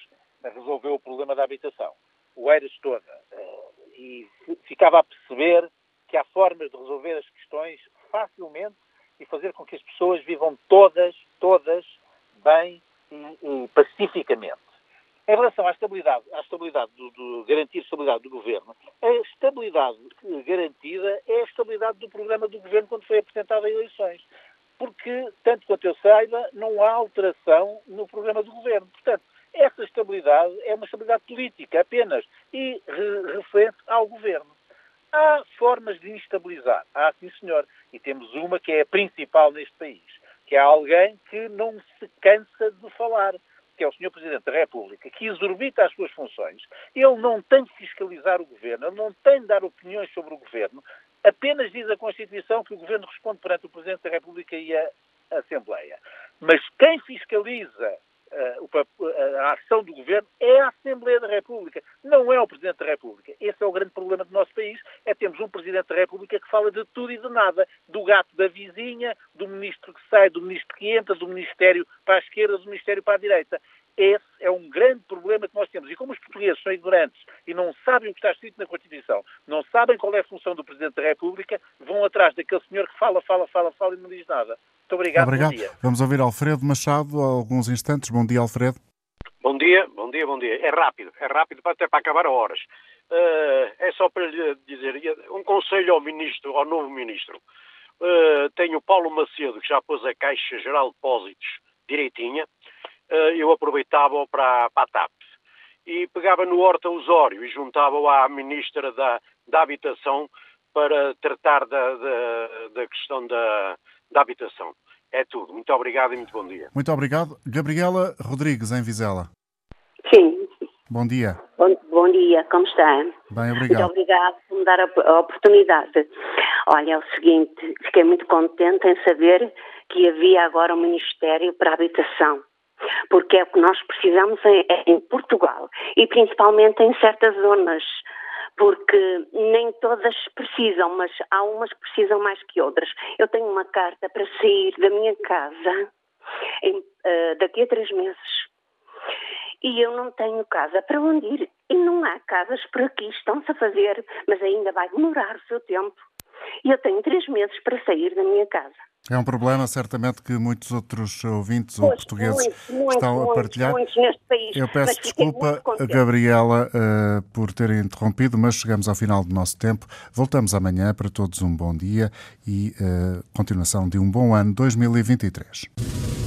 resolveu o problema da habitação. O Eiras toda. Uh, e ficava a perceber que há formas de resolver as questões facilmente e fazer com que as pessoas vivam todas, todas, bem e, e pacificamente. Em relação à estabilidade, à estabilidade do, do, garantir estabilidade do governo, a estabilidade garantida é a estabilidade do programa do governo quando foi apresentado a eleições. Porque, tanto quanto eu saiba, não há alteração no programa do governo. Portanto, essa estabilidade é uma estabilidade política apenas e re referente ao governo. Há formas de instabilizar, há sim senhor, e temos uma que é a principal neste país, que é alguém que não se cansa de falar que é o Sr. Presidente da República, que exorbita as suas funções, ele não tem de fiscalizar o Governo, ele não tem de dar opiniões sobre o Governo, apenas diz a Constituição que o Governo responde perante o Presidente da República e a Assembleia. Mas quem fiscaliza a ação do Governo é a Assembleia da República, não é o Presidente da República. Esse é o grande problema do nosso país, é termos um Presidente da República que fala de tudo e de nada, do gato da vizinha, do ministro que sai, do ministro que entra, do Ministério para a esquerda, do Ministério para a direita. Esse é um grande problema que nós temos. E como os portugueses são ignorantes e não sabem o que está escrito na Constituição, não sabem qual é a função do Presidente da República, vão atrás daquele senhor que fala, fala, fala, fala e não diz nada. Muito obrigado. Obrigado. Bom dia. Vamos ouvir Alfredo Machado há alguns instantes. Bom dia, Alfredo. Bom dia, bom dia, bom dia. É rápido, é rápido até para acabar a horas. Uh, é só para lhe dizer um conselho ao ministro, ao novo ministro. Uh, tenho o Paulo Macedo, que já pôs a Caixa Geral de Depósitos direitinha. Uh, eu aproveitava-o para, para a TAP. E pegava no Horta Osório e juntava-o à ministra da, da Habitação para tratar da, da, da questão da, da habitação. É tudo. Muito obrigado e muito bom dia. Muito obrigado. Gabriela Rodrigues, em Vizela. Sim. Bom dia. Bom, bom dia, como está? Bem, obrigado. Muito obrigado por me dar a, a oportunidade. Olha, é o seguinte, fiquei muito contente em saber que havia agora um Ministério para a Habitação porque é o que nós precisamos em, em, Portugal e principalmente em certas zonas porque nem todas precisam, mas há umas que precisam mais que outras. Eu tenho uma carta para sair da minha casa em, uh, daqui a três meses e eu não tenho casa para onde ir. E não há casas por aqui, estão-se a fazer, mas ainda vai demorar o seu tempo. E eu tenho três meses para sair da minha casa. É um problema, certamente, que muitos outros ouvintes pois, ou portugueses muito, estão muito, a partilhar. Muitos país, Eu peço desculpa, Gabriela, uh, por ter interrompido, mas chegamos ao final do nosso tempo. Voltamos amanhã para todos um bom dia e uh, continuação de um bom ano 2023.